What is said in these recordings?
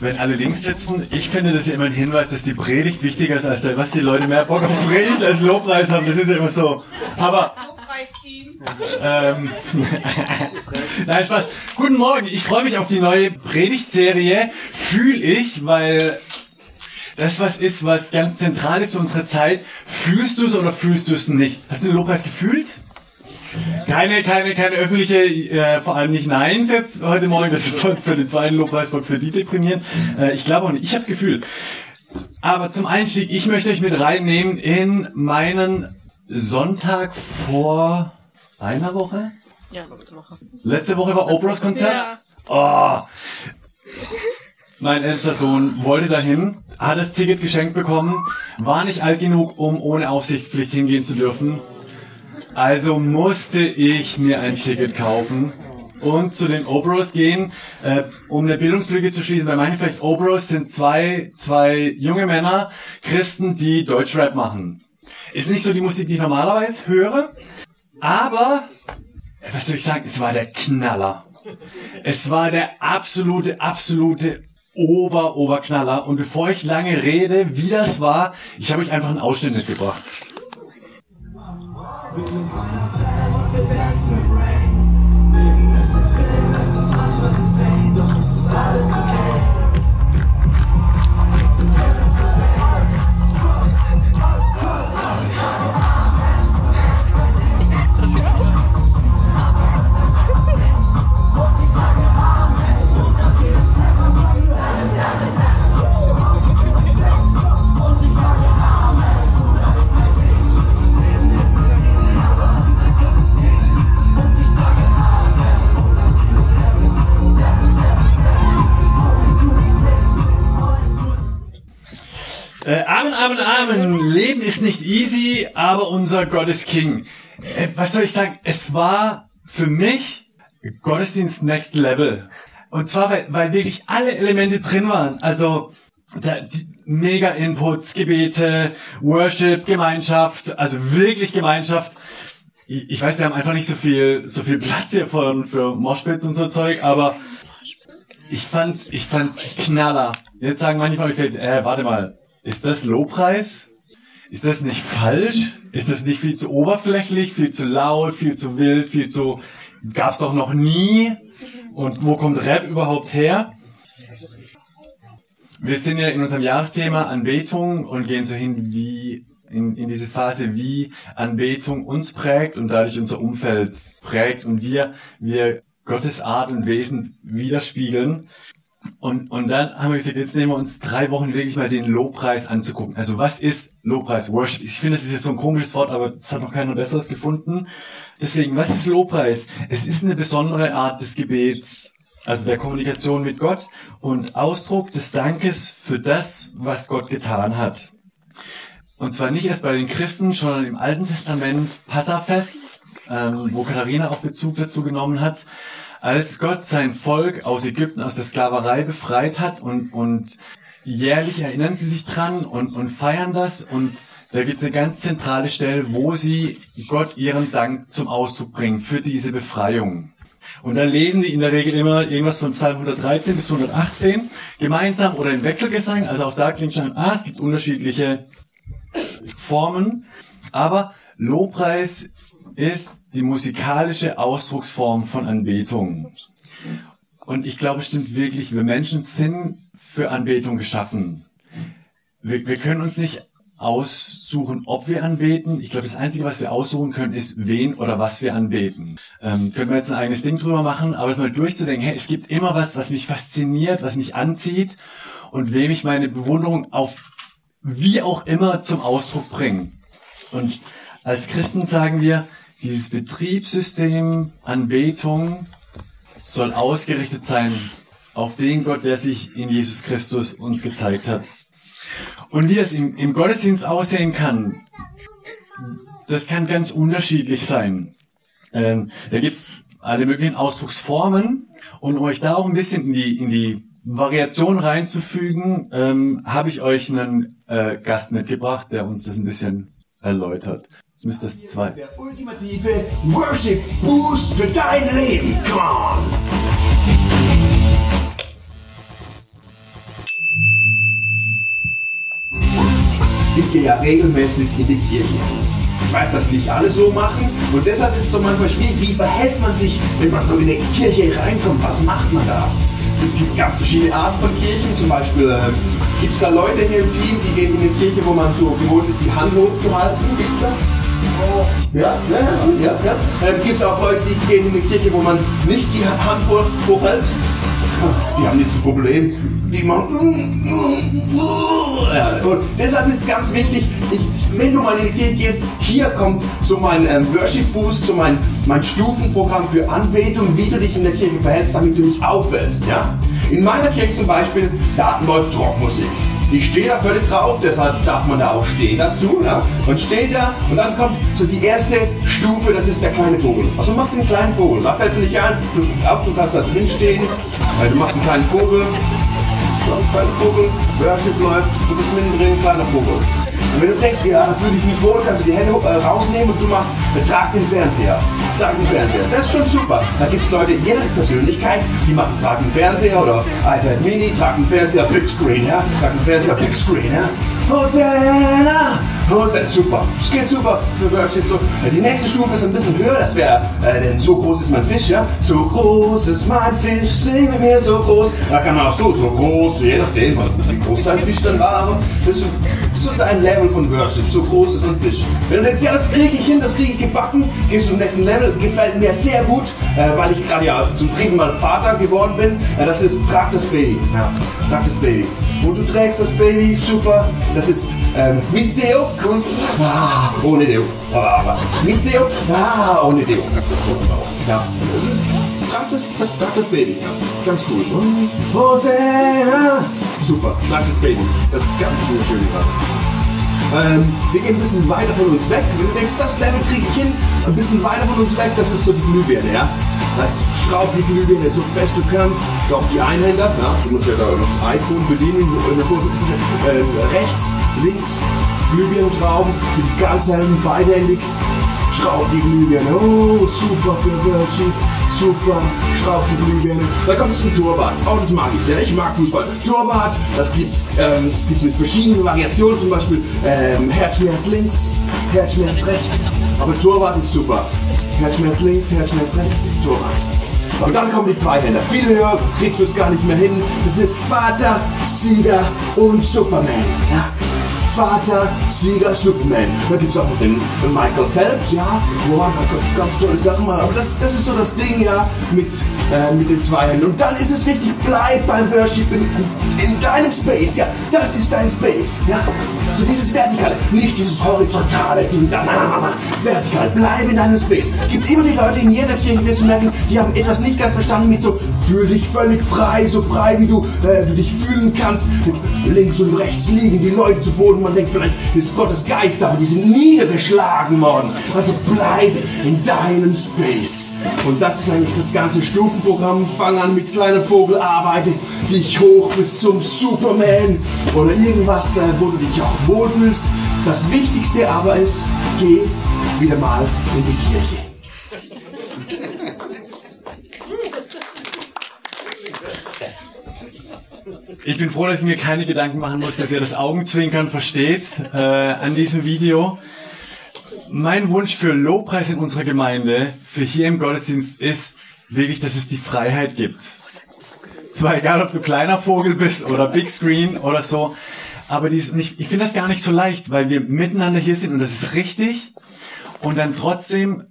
Wenn alle links sitzen, ich finde das ja immer ein Hinweis, dass die Predigt wichtiger ist als der, was die Leute mehr Bock auf Predigt als Lobpreis haben. Das ist ja immer so. Aber Lobpreisteam. ähm, Nein, Spaß. Guten Morgen. Ich freue mich auf die neue Predigtserie. Fühl ich, weil das was ist, was ganz zentral ist für unsere Zeit. Fühlst du es oder fühlst du es nicht? Hast du den Lobpreis gefühlt? Keine, keine, keine öffentliche, äh, vor allem nicht Neins jetzt heute Morgen. Das ist sonst für den zweiten Lobpreisblock für die deprimierend. Äh, ich glaube auch nicht. Ich habe es gefühlt. Aber zum Einstieg, ich möchte euch mit reinnehmen in meinen Sonntag vor einer Woche. Ja, letzte Woche. Letzte Woche war Oprahs Konzert. Oh. Mein ältester Sohn wollte dahin, hat das Ticket geschenkt bekommen, war nicht alt genug, um ohne Aufsichtspflicht hingehen zu dürfen. Also musste ich mir ein Ticket kaufen und zu den Oprahs gehen, äh, um eine Bildungslücke zu schließen. Bei manchen vielleicht Oprahs sind zwei, zwei junge Männer, Christen, die Deutschrap machen. Ist nicht so die Musik, die ich normalerweise höre, aber was soll ich sagen, es war der Knaller. Es war der absolute, absolute Ober, Oberknaller. Und bevor ich lange rede, wie das war, ich habe euch einfach einen Ausschnitt mitgebracht. Amen, Amen. Leben ist nicht easy, aber unser Gott ist King. Äh, was soll ich sagen? Es war für mich Gottesdienst Next Level. Und zwar, weil, weil wirklich alle Elemente drin waren. Also da, die, mega Inputs, Gebete, Worship, Gemeinschaft, also wirklich Gemeinschaft. Ich, ich weiß, wir haben einfach nicht so viel, so viel Platz hier für, für Moshpits und so Zeug, aber ich fand's, ich fand's Knaller. Jetzt sagen manche von euch, äh, warte mal, ist das Lobpreis? Ist das nicht falsch? Ist das nicht viel zu oberflächlich, viel zu laut, viel zu wild, viel zu, gab's doch noch nie? Und wo kommt Rap überhaupt her? Wir sind ja in unserem Jahresthema Anbetung und gehen so hin, wie in, in diese Phase, wie Anbetung uns prägt und dadurch unser Umfeld prägt und wir, wir Gottes Art und Wesen widerspiegeln. Und, und dann haben wir gesagt, jetzt nehmen wir uns drei Wochen wirklich mal den Lobpreis anzugucken. Also was ist Lobpreis? Worship. Ich finde, das ist jetzt so ein komisches Wort, aber es hat noch keiner besseres gefunden. Deswegen, was ist Lobpreis? Es ist eine besondere Art des Gebets, also der Kommunikation mit Gott und Ausdruck des Dankes für das, was Gott getan hat. Und zwar nicht erst bei den Christen, sondern im Alten Testament Passafest, ähm, wo Katharina auch Bezug dazu genommen hat, als Gott sein Volk aus Ägypten, aus der Sklaverei befreit hat und, und jährlich erinnern sie sich dran und, und feiern das und da gibt es eine ganz zentrale Stelle, wo sie Gott ihren Dank zum Ausdruck bringen für diese Befreiung. Und dann lesen die in der Regel immer irgendwas von Psalm 113 bis 118 gemeinsam oder im Wechselgesang. Also auch da klingt schon, ah, es gibt unterschiedliche Formen. Aber Lobpreis ist die musikalische Ausdrucksform von Anbetung. Und ich glaube, es stimmt wirklich, wir Menschen sind für Anbetung geschaffen. Wir, wir können uns nicht aussuchen, ob wir anbeten. Ich glaube, das Einzige, was wir aussuchen können, ist, wen oder was wir anbeten. Ähm, können wir jetzt ein eigenes Ding drüber machen, aber es mal durchzudenken, hey, es gibt immer was, was mich fasziniert, was mich anzieht und wem ich meine Bewunderung auf wie auch immer zum Ausdruck bringe. Und als Christen sagen wir, dieses Betriebssystem Anbetung soll ausgerichtet sein auf den Gott, der sich in Jesus Christus uns gezeigt hat. Und wie es im, im Gottesdienst aussehen kann, das kann ganz unterschiedlich sein. Ähm, da gibt's alle möglichen Ausdrucksformen und um euch da auch ein bisschen in die, in die Variation reinzufügen, ähm, habe ich euch einen äh, Gast mitgebracht, der uns das ein bisschen erläutert. Das müsste das zwei. Der ultimative Worship Boost für dein Leben. Come on! Ich gehe ja regelmäßig in die Kirche. Ich weiß, dass nicht alle so machen und deshalb ist es so manchmal schwierig, wie verhält man sich, wenn man so in eine Kirche reinkommt, was macht man da? Es gibt ganz verschiedene Arten von Kirchen, zum Beispiel äh, gibt es da Leute hier im Team, die gehen in eine Kirche, wo man so gewohnt ist, die Hand hochzuhalten, gibt es das? Ja, ja, ja, ja. Ähm, Gibt es auch Leute, die gehen in eine Kirche, wo man nicht die Hand hoch, hochhält? Die haben jetzt ein Problem. Die machen. Ja, und deshalb ist ganz wichtig, ich, wenn du mal in die Kirche gehst, hier kommt so mein ähm, Worship Boost, so mein, mein Stufenprogramm für Anbetung, wie du dich in der Kirche verhältst, damit du nicht auffällst. Ja? In meiner Kirche zum Beispiel, da läuft Rockmusik. Ich stehe da völlig drauf, deshalb darf man da auch stehen dazu. Ja? Man steht da und dann kommt so die erste Stufe, das ist der kleine Vogel. Also mach den kleinen Vogel. Da fällst du nicht ein, auf, du kannst da drin stehen, weil du machst einen kleinen Vogel. So, kleiner Vogel, Worship läuft, du bist mittendrin, kleiner Vogel. Und wenn du denkst, ja, fühle ich mich wohl, kannst du die Hände äh, rausnehmen und du machst, trag den Fernseher. Trag den Fernseher. Das ist schon super. Da gibt es Leute, je nach Persönlichkeit, die machen, trag den Fernseher oder iPad Mini, trag den Fernseher, Big Screen, ja. Trag den Fernseher, Big Screen, ja. Hosanna! Hosanna, super. Das geht super für Worship. So. Die nächste Stufe ist ein bisschen höher, das wäre, äh, denn so groß ist mein Fisch, ja. So groß ist mein Fisch, sing mit mir so groß. Da kann man auch so, so groß, je nachdem, wie groß dein Fisch dann war. aber Das ist so, das ist so dein Level von Worship, so groß ist ein Fisch. Wenn du denkst, ja, das kriege ich hin, das kriege ich gebacken, gehst du zum nächsten Level, gefällt mir sehr gut, äh, weil ich gerade ja zum dritten Mal Vater geworden bin. Äh, das ist Trag Baby. Ja, Trag Baby. Und du trägst das Baby, super. Das ist ähm, mit Deo und ah, ohne Deo. Aber mit Deo, ah, ohne Deo. Ja, das ist trag das, das, Baby. Ja, ganz cool. Hosanna. Super, trag das Baby. Das ist ganz eine schöne Sache. Ähm, wir gehen ein bisschen weiter von uns weg. Wenn du denkst, das Level kriege ich hin, ein bisschen weiter von uns weg, das ist so die Glühbirne, ja. Das schraubt die Glühbirne so fest du kannst. So auf die Einhänder, ja. Du musst ja da noch das iPhone bedienen in der Hosentasche. Ähm, rechts, links, Glühbirnen schrauben. Für die ganz hellen, beidhändig. Schraubt die Glühbirne. Oh, super für Worship. Super, schraubt die Glühbirne. Da kommt es ein Torwart. Oh, das mag ich. Ja, ich mag Fußball. Torwart, das gibt's, ähm, das gibt's mit verschiedenen Variationen. Zum Beispiel ähm, Herzschmerz links, Herzschmerz rechts. Aber Torwart ist super. Herzschmerz links, Herzschmerz rechts, Torwart. Und dann kommen die Zweihänder. Viel höher kriegst du es gar nicht mehr hin. Das ist Vater, Sieger und Superman. Ja? Vater, Sieger, Superman. Da gibt es auch noch den, Michael Phelps, ja. Boah, da ganz, ganz tolle Sachen mal. Aber das, das ist so das Ding, ja, mit, äh, mit den zwei Händen. Und dann ist es wichtig, bleib beim Worship in, in deinem Space, ja. Das ist dein Space, ja. So dieses Vertikale, nicht dieses horizontale Ding da. Na, na, na. Vertikal, bleib in deinem Space. Gibt immer die Leute in jeder Kirche, wirst du merken, die haben etwas nicht ganz verstanden mit so, fühl dich völlig frei, so frei wie du, äh, du dich fühlen kannst. Links und rechts liegen die Leute zu Boden. Man denkt, vielleicht ist Gottes Geist, aber die sind niedergeschlagen worden. Also bleib in deinem Space. Und das ist eigentlich das ganze Stufenprogramm. Fang an mit kleinem Vogel, arbeite dich hoch bis zum Superman oder irgendwas, äh, wo du dich auch wohlfühlst. Das Wichtigste aber ist, geh wieder mal in die Kirche. Ich bin froh, dass ich mir keine Gedanken machen muss, dass ihr das Augenzwinkern versteht äh, an diesem Video. Mein Wunsch für Lobpreis in unserer Gemeinde, für hier im Gottesdienst, ist wirklich, dass es die Freiheit gibt. Zwar egal, ob du kleiner Vogel bist oder Big Screen oder so, aber dies, ich, ich finde das gar nicht so leicht, weil wir miteinander hier sind und das ist richtig. Und dann trotzdem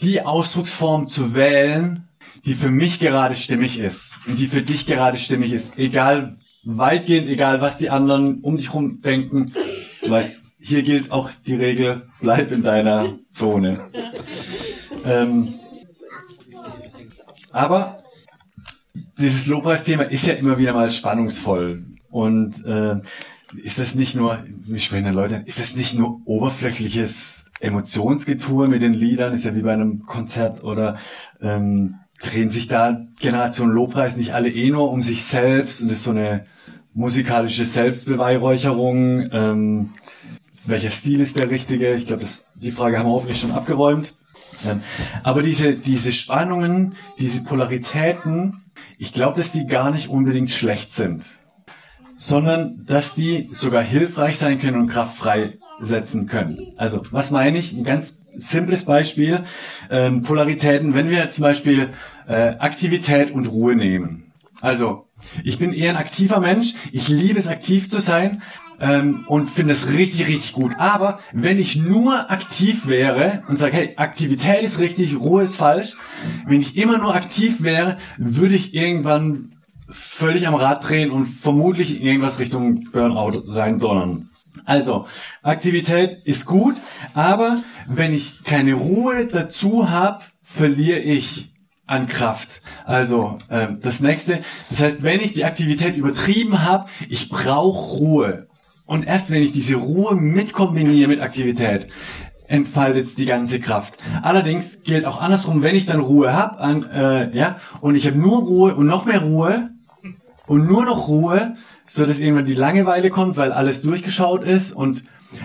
die Ausdrucksform zu wählen, die für mich gerade stimmig ist und die für dich gerade stimmig ist. Egal, weitgehend egal, was die anderen um dich rum denken. Weißt, hier gilt auch die Regel, bleib in deiner Zone. Ähm, aber dieses Lobpreisthema ist ja immer wieder mal spannungsvoll. Und äh, ist das nicht nur, wie sprechen Leute, ist das nicht nur oberflächliches Emotionsgetue mit den Liedern, ist ja wie bei einem Konzert oder ähm, drehen sich da Generation Lobpreis nicht alle eh nur um sich selbst und ist so eine musikalische Selbstbeweihräucherung. Ähm, welcher Stil ist der richtige? Ich glaube, die Frage haben wir hoffentlich schon abgeräumt. Ähm, aber diese, diese Spannungen, diese Polaritäten, ich glaube, dass die gar nicht unbedingt schlecht sind, sondern dass die sogar hilfreich sein können und Kraft freisetzen können. Also, was meine ich? Ein ganz simples Beispiel. Ähm, Polaritäten, wenn wir zum Beispiel äh, Aktivität und Ruhe nehmen. Also, ich bin eher ein aktiver Mensch. Ich liebe es, aktiv zu sein ähm, und finde es richtig, richtig gut. Aber wenn ich nur aktiv wäre und sage, hey, Aktivität ist richtig, Ruhe ist falsch, wenn ich immer nur aktiv wäre, würde ich irgendwann völlig am Rad drehen und vermutlich in irgendwas Richtung Burnout reindonnern. Also, Aktivität ist gut, aber wenn ich keine Ruhe dazu habe, verliere ich an Kraft. Also ähm, das nächste, das heißt, wenn ich die Aktivität übertrieben habe, ich brauche Ruhe. Und erst wenn ich diese Ruhe mit kombiniere mit Aktivität, entfaltet die ganze Kraft. Allerdings gilt auch andersrum, wenn ich dann Ruhe habe, äh, ja, und ich habe nur Ruhe und noch mehr Ruhe und nur noch Ruhe, so dass irgendwann die Langeweile kommt, weil alles durchgeschaut ist und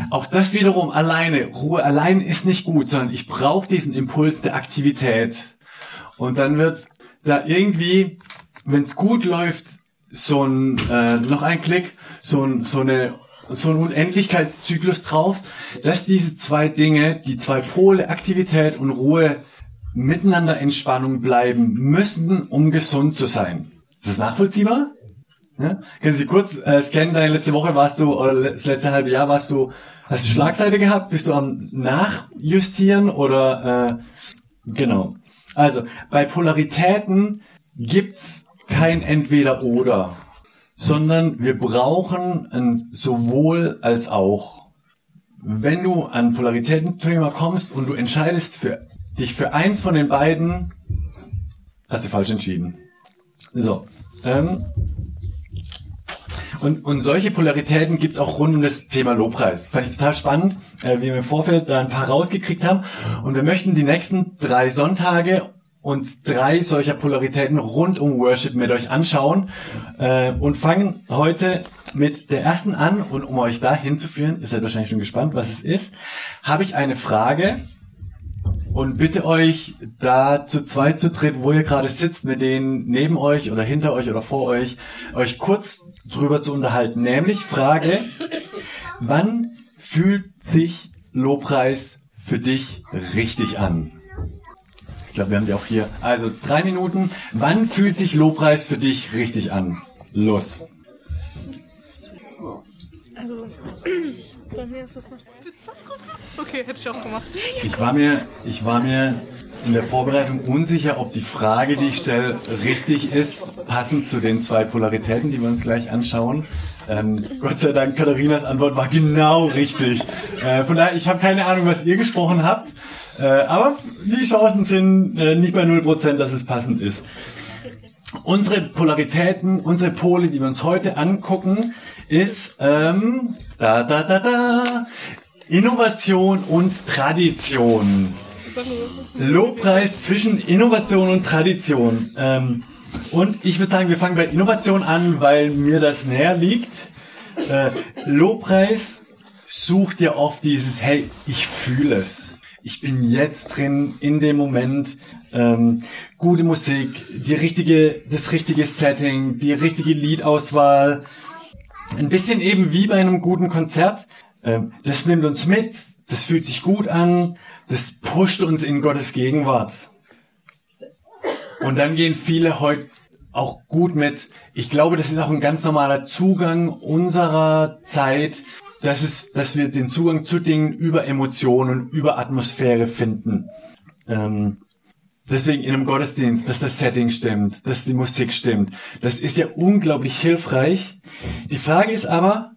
auch das wiederum alleine, Ruhe allein ist nicht gut, sondern ich brauche diesen Impuls der Aktivität. Und dann wird da irgendwie, wenn es gut läuft, so ein äh, noch ein Klick, so, ein, so eine so ein Unendlichkeitszyklus drauf, dass diese zwei Dinge, die zwei Pole, Aktivität und Ruhe, miteinander in Spannung bleiben müssen, um gesund zu sein. Ist das nachvollziehbar? Ja? Können Sie kurz äh, scannen, deine letzte Woche warst du, oder das letzte halbe Jahr warst du, hast du Schlagseite gehabt? Bist du am Nachjustieren oder äh, genau. Also bei Polaritäten gibt's kein Entweder-Oder, sondern wir brauchen ein sowohl als auch. Wenn du an Polaritäten-Thema kommst und du entscheidest für dich für eins von den beiden, hast du falsch entschieden. So. Ähm, und, und solche Polaritäten gibt's auch rund um das Thema Lobpreis. Fand ich total spannend, äh, wie wir im Vorfeld da ein paar rausgekriegt haben. Und wir möchten die nächsten drei Sonntage uns drei solcher Polaritäten rund um Worship mit euch anschauen äh, und fangen heute mit der ersten an. Und um euch da hinzuführen, ihr seid wahrscheinlich schon gespannt, was es ist, habe ich eine Frage und bitte euch da zu zweit zu dritt, wo ihr gerade sitzt, mit denen neben euch oder hinter euch oder vor euch, euch kurz drüber zu unterhalten. Nämlich Frage, wann fühlt sich Lobpreis für dich richtig an? Ich glaube, wir haben die auch hier. Also drei Minuten. Wann fühlt sich Lobpreis für dich richtig an? Los. Also, bei mir ist das mal. Okay, hätte ich auch gemacht. Ich war mir, ich war mir in der Vorbereitung unsicher, ob die Frage, die ich stelle, richtig ist, passend zu den zwei Polaritäten, die wir uns gleich anschauen. Ähm, Gott sei Dank, Katharinas Antwort war genau richtig. Äh, von daher, ich habe keine Ahnung, was ihr gesprochen habt, äh, aber die Chancen sind äh, nicht bei 0%, dass es passend ist. Unsere Polaritäten, unsere Pole, die wir uns heute angucken, ist ähm, da da da da Innovation und Tradition. Lobpreis zwischen Innovation und Tradition. Ähm, und ich würde sagen, wir fangen bei Innovation an, weil mir das näher liegt. Äh, Lobpreis sucht ja oft dieses, hey, ich fühle es. Ich bin jetzt drin, in dem Moment. Ähm, gute Musik, die richtige, das richtige Setting, die richtige Liedauswahl. Ein bisschen eben wie bei einem guten Konzert. Ähm, das nimmt uns mit, das fühlt sich gut an, das pusht uns in Gottes Gegenwart. Und dann gehen viele heute auch gut mit. Ich glaube, das ist auch ein ganz normaler Zugang unserer Zeit, dass es, dass wir den Zugang zu Dingen über Emotionen, über Atmosphäre finden. Ähm, deswegen in einem Gottesdienst, dass das Setting stimmt, dass die Musik stimmt. Das ist ja unglaublich hilfreich. Die Frage ist aber,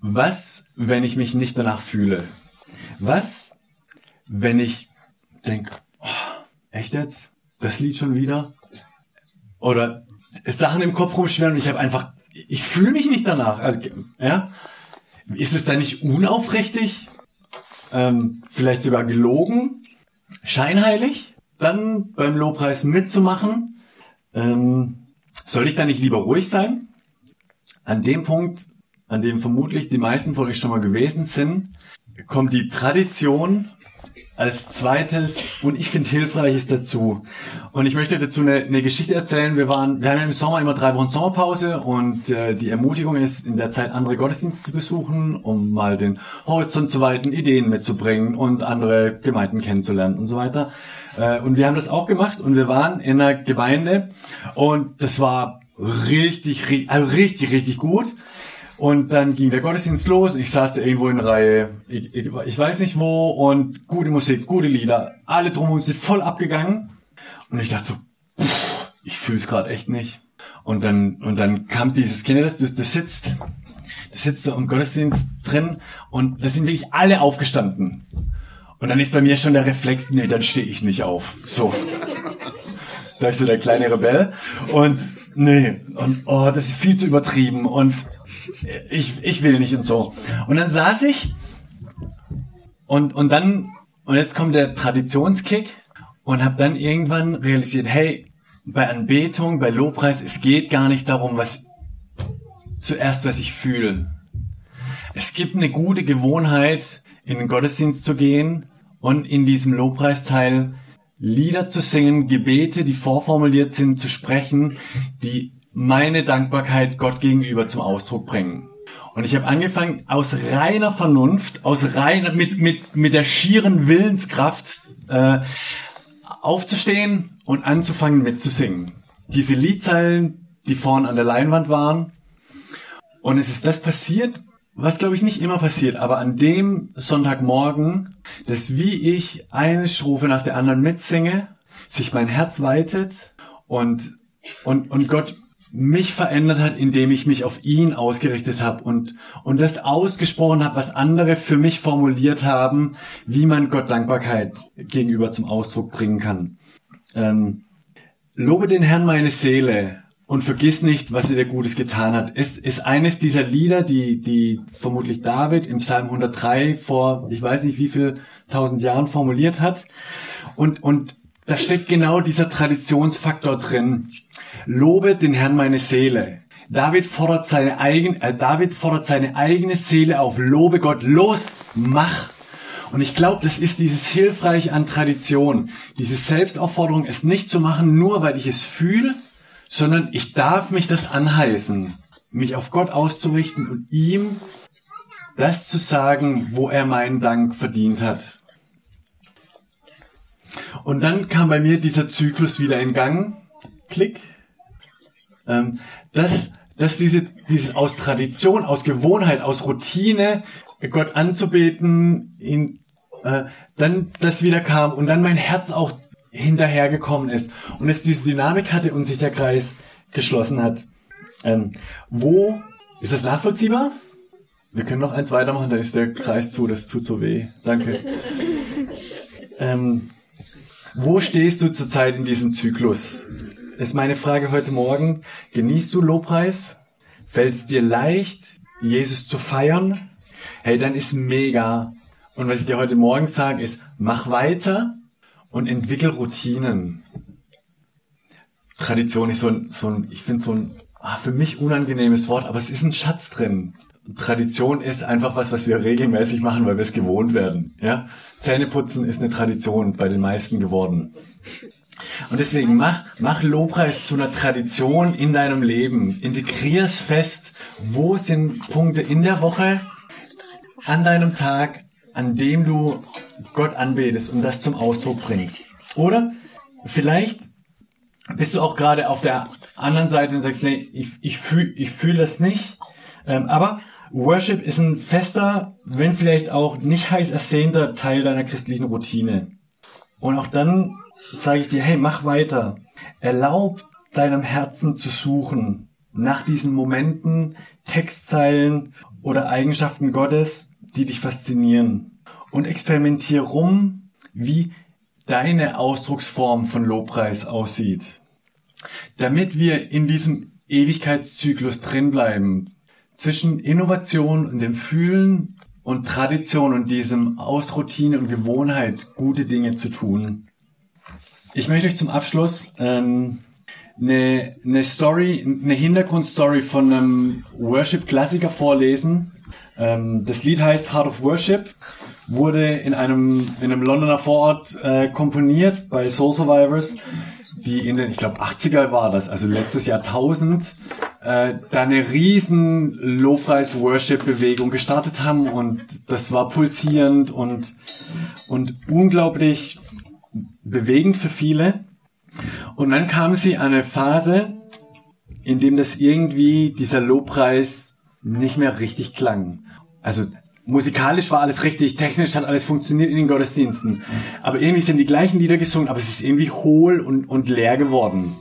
was, wenn ich mich nicht danach fühle? Was, wenn ich denke, oh, echt jetzt? Das Lied schon wieder? Oder Sachen im Kopf rumschwirren und ich habe einfach, ich fühle mich nicht danach. Also, ja, ist es dann nicht unaufrichtig? Ähm, vielleicht sogar gelogen? Scheinheilig? Dann beim Lobpreis mitzumachen? Ähm, soll ich da nicht lieber ruhig sein? An dem Punkt, an dem vermutlich die meisten von euch schon mal gewesen sind, kommt die Tradition als zweites und ich finde hilfreiches dazu. Und ich möchte dazu eine, eine Geschichte erzählen. Wir waren, wir haben im Sommer immer drei Wochen Sommerpause und äh, die Ermutigung ist, in der Zeit andere Gottesdienste zu besuchen, um mal den Horizont zu weiten, Ideen mitzubringen und andere Gemeinden kennenzulernen und so weiter. Äh, und wir haben das auch gemacht und wir waren in einer Gemeinde und das war richtig, also richtig, richtig gut. Und dann ging der Gottesdienst los. Ich saß da irgendwo in Reihe, ich, ich, ich weiß nicht wo, und gute Musik, gute Lieder. Alle drumherum sind voll abgegangen. Und ich dachte so, pff, ich fühl's gerade echt nicht. Und dann, und dann kam dieses, das? Du, du sitzt, du sitzt da im Gottesdienst drin und da sind wirklich alle aufgestanden. Und dann ist bei mir schon der Reflex, nee, dann stehe ich nicht auf. So. Da ist so der kleine Rebell. Und nee, und oh, das ist viel zu übertrieben. Und ich, ich will nicht und so. Und dann saß ich und, und dann, und jetzt kommt der Traditionskick und habe dann irgendwann realisiert, hey, bei Anbetung, bei Lobpreis, es geht gar nicht darum, was zuerst, was ich fühle. Es gibt eine gute Gewohnheit, in den Gottesdienst zu gehen und in diesem Lobpreisteil Lieder zu singen, Gebete, die vorformuliert sind, zu sprechen, die meine Dankbarkeit Gott gegenüber zum Ausdruck bringen. Und ich habe angefangen, aus reiner Vernunft, aus reiner, mit, mit, mit der schieren Willenskraft äh, aufzustehen und anzufangen mitzusingen. Diese Liedzeilen, die vorn an der Leinwand waren. Und es ist das passiert, was glaube ich nicht immer passiert, aber an dem Sonntagmorgen, dass wie ich eine Strophe nach der anderen mitsinge, sich mein Herz weitet und, und, und Gott mich verändert hat, indem ich mich auf ihn ausgerichtet habe und, und das ausgesprochen habe, was andere für mich formuliert haben, wie man Gott Dankbarkeit gegenüber zum Ausdruck bringen kann. Ähm, Lobe den Herrn meine Seele und vergiss nicht, was er dir Gutes getan hat. Es ist eines dieser Lieder, die, die vermutlich David im Psalm 103 vor, ich weiß nicht wie viel tausend Jahren formuliert hat. Und, und da steckt genau dieser Traditionsfaktor drin. Lobe den Herrn meine Seele. David fordert seine eigene, äh, David fordert seine eigene Seele auf. Lobe Gott. Los, mach. Und ich glaube, das ist dieses Hilfreich an Tradition. Diese Selbstaufforderung, es nicht zu machen, nur weil ich es fühle, sondern ich darf mich das anheißen, mich auf Gott auszurichten und ihm das zu sagen, wo er meinen Dank verdient hat. Und dann kam bei mir dieser Zyklus wieder in Gang. Klick. Ähm, dass, dass diese, dieses aus Tradition, aus Gewohnheit, aus Routine, Gott anzubeten, ihn, äh, dann das wieder kam und dann mein Herz auch hinterhergekommen ist und es diese Dynamik hatte und sich der Kreis geschlossen hat. Ähm, wo ist das nachvollziehbar? Wir können noch eins weitermachen, da ist der Kreis zu, das tut so weh. Danke. Ähm, wo stehst du zurzeit in diesem Zyklus? Ist meine Frage heute Morgen. Genießt du Lobpreis? Fällt es dir leicht, Jesus zu feiern? Hey, dann ist mega. Und was ich dir heute Morgen sage, ist, mach weiter und entwickel Routinen. Tradition ist so ein, so ein ich finde so ein ah, für mich unangenehmes Wort, aber es ist ein Schatz drin. Tradition ist einfach was, was wir regelmäßig machen, weil wir es gewohnt werden. Ja? Zähneputzen ist eine Tradition bei den meisten geworden. Und deswegen mach, mach Lobpreis zu einer Tradition in deinem Leben. Integrier's fest. Wo sind Punkte in der Woche, an deinem Tag, an dem du Gott anbetest und das zum Ausdruck bringst. Oder vielleicht bist du auch gerade auf der anderen Seite und sagst, nee, ich, ich fühle ich fühl das nicht. Ähm, aber Worship ist ein fester, wenn vielleicht auch nicht heiß ersehnter Teil deiner christlichen Routine. Und auch dann sage ich dir, hey, mach weiter. Erlaub deinem Herzen zu suchen nach diesen Momenten, Textzeilen oder Eigenschaften Gottes, die dich faszinieren und experimentier rum, wie deine Ausdrucksform von Lobpreis aussieht. damit wir in diesem Ewigkeitszyklus drin bleiben, zwischen Innovation und dem Fühlen und Tradition und diesem aus Routine und Gewohnheit gute Dinge zu tun. Ich möchte euch zum Abschluss ähm, eine, eine Story, eine Hintergrundstory von einem Worship-Klassiker vorlesen. Ähm, das Lied heißt Heart of Worship, wurde in einem, in einem Londoner Vorort äh, komponiert bei Soul Survivors, die in den, ich glaube, 80er war das, also letztes Jahrtausend, äh, da eine riesen Lobpreis-Worship-Bewegung gestartet haben und das war pulsierend und, und unglaublich bewegend für viele. Und dann kam sie an eine Phase, in dem das irgendwie dieser Lobpreis nicht mehr richtig klang. Also musikalisch war alles richtig, technisch hat alles funktioniert in den Gottesdiensten. Aber irgendwie sind die gleichen Lieder gesungen, aber es ist irgendwie hohl und, und leer geworden.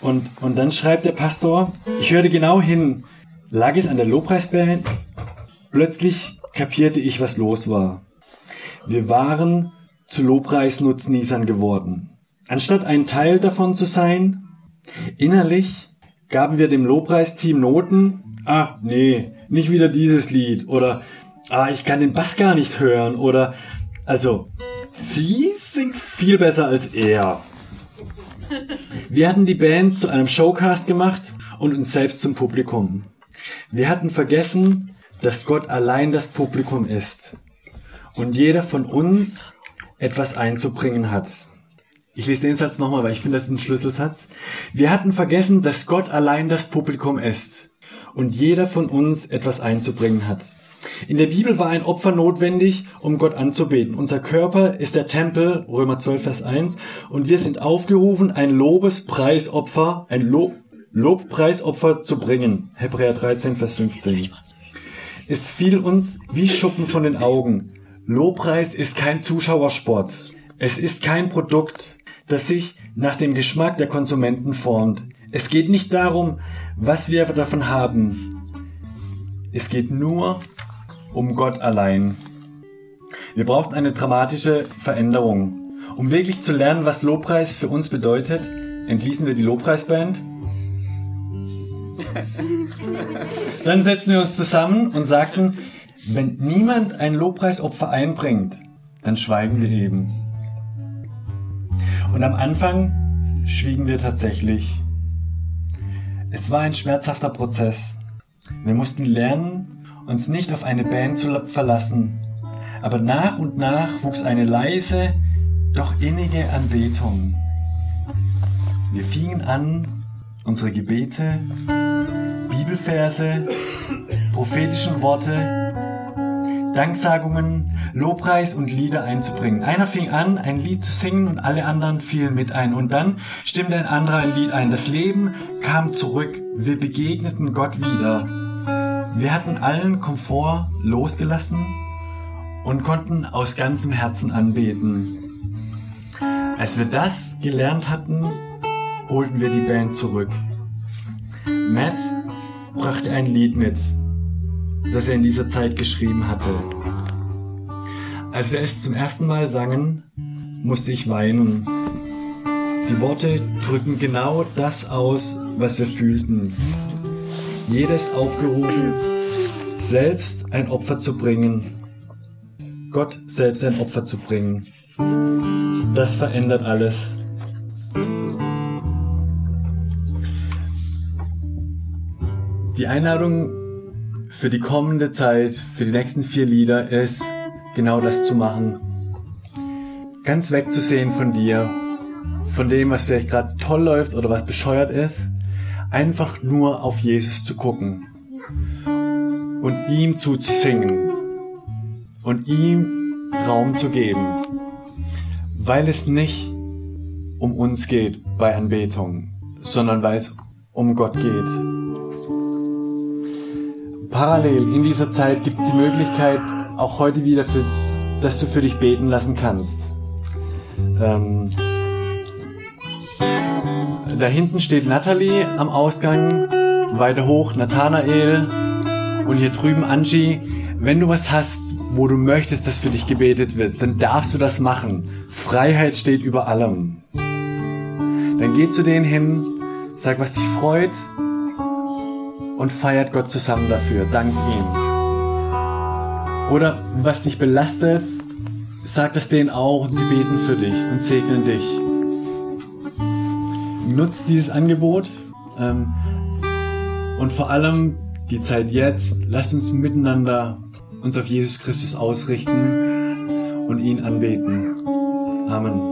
Und, und dann schreibt der Pastor, ich hörte genau hin, lag es an der Lobpreisband, plötzlich kapierte ich, was los war. Wir waren zu Lobpreisnutznießern geworden. Anstatt ein Teil davon zu sein, innerlich gaben wir dem Lobpreisteam Noten. Ah, nee, nicht wieder dieses Lied. Oder, ah, ich kann den Bass gar nicht hören. Oder, also, sie singt viel besser als er. Wir hatten die Band zu einem Showcast gemacht und uns selbst zum Publikum. Wir hatten vergessen, dass Gott allein das Publikum ist und jeder von uns etwas einzubringen hat. Ich lese den Satz nochmal, weil ich finde, das ist ein Schlüsselsatz. Wir hatten vergessen, dass Gott allein das Publikum ist und jeder von uns etwas einzubringen hat. In der Bibel war ein Opfer notwendig, um Gott anzubeten. Unser Körper ist der Tempel, Römer 12, Vers 1, und wir sind aufgerufen, ein Lobespreisopfer, ein Lob, Lobpreisopfer zu bringen. Hebräer 13, Vers 15. Es fiel uns wie Schuppen von den Augen. Lobpreis ist kein Zuschauersport. Es ist kein Produkt, das sich nach dem Geschmack der Konsumenten formt. Es geht nicht darum, was wir davon haben. Es geht nur um Gott allein. Wir brauchten eine dramatische Veränderung. Um wirklich zu lernen, was Lobpreis für uns bedeutet, entließen wir die Lobpreisband. Dann setzten wir uns zusammen und sagten, wenn niemand ein Lobpreisopfer einbringt, dann schweigen wir eben. Und am Anfang schwiegen wir tatsächlich. Es war ein schmerzhafter Prozess. Wir mussten lernen, uns nicht auf eine Band zu verlassen. Aber nach und nach wuchs eine leise, doch innige Anbetung. Wir fingen an, unsere Gebete, Bibelverse, prophetischen Worte Danksagungen, Lobpreis und Lieder einzubringen. Einer fing an, ein Lied zu singen und alle anderen fielen mit ein. Und dann stimmte ein anderer ein Lied ein. Das Leben kam zurück. Wir begegneten Gott wieder. Wir hatten allen Komfort losgelassen und konnten aus ganzem Herzen anbeten. Als wir das gelernt hatten, holten wir die Band zurück. Matt brachte ein Lied mit das er in dieser Zeit geschrieben hatte. Als wir es zum ersten Mal sangen, musste ich weinen. Die Worte drücken genau das aus, was wir fühlten. Jedes aufgerufen, selbst ein Opfer zu bringen. Gott selbst ein Opfer zu bringen. Das verändert alles. Die Einladung für die kommende Zeit, für die nächsten vier Lieder ist, genau das zu machen. Ganz wegzusehen von dir, von dem, was vielleicht gerade toll läuft oder was bescheuert ist. Einfach nur auf Jesus zu gucken und ihm zuzusingen und ihm Raum zu geben, weil es nicht um uns geht bei Anbetung, sondern weil es um Gott geht parallel in dieser Zeit gibt es die Möglichkeit, auch heute wieder, für, dass du für dich beten lassen kannst. Ähm, da hinten steht Natalie am Ausgang, weiter hoch Nathanael und hier drüben Angie. Wenn du was hast, wo du möchtest, dass für dich gebetet wird, dann darfst du das machen. Freiheit steht über allem. Dann geh zu denen hin Sag, was dich freut und feiert Gott zusammen dafür. Dankt ihm. Oder was dich belastet, sag das denen auch und sie beten für dich und segnen dich. Nutzt dieses Angebot ähm, und vor allem die Zeit jetzt. Lasst uns miteinander uns auf Jesus Christus ausrichten und ihn anbeten. Amen.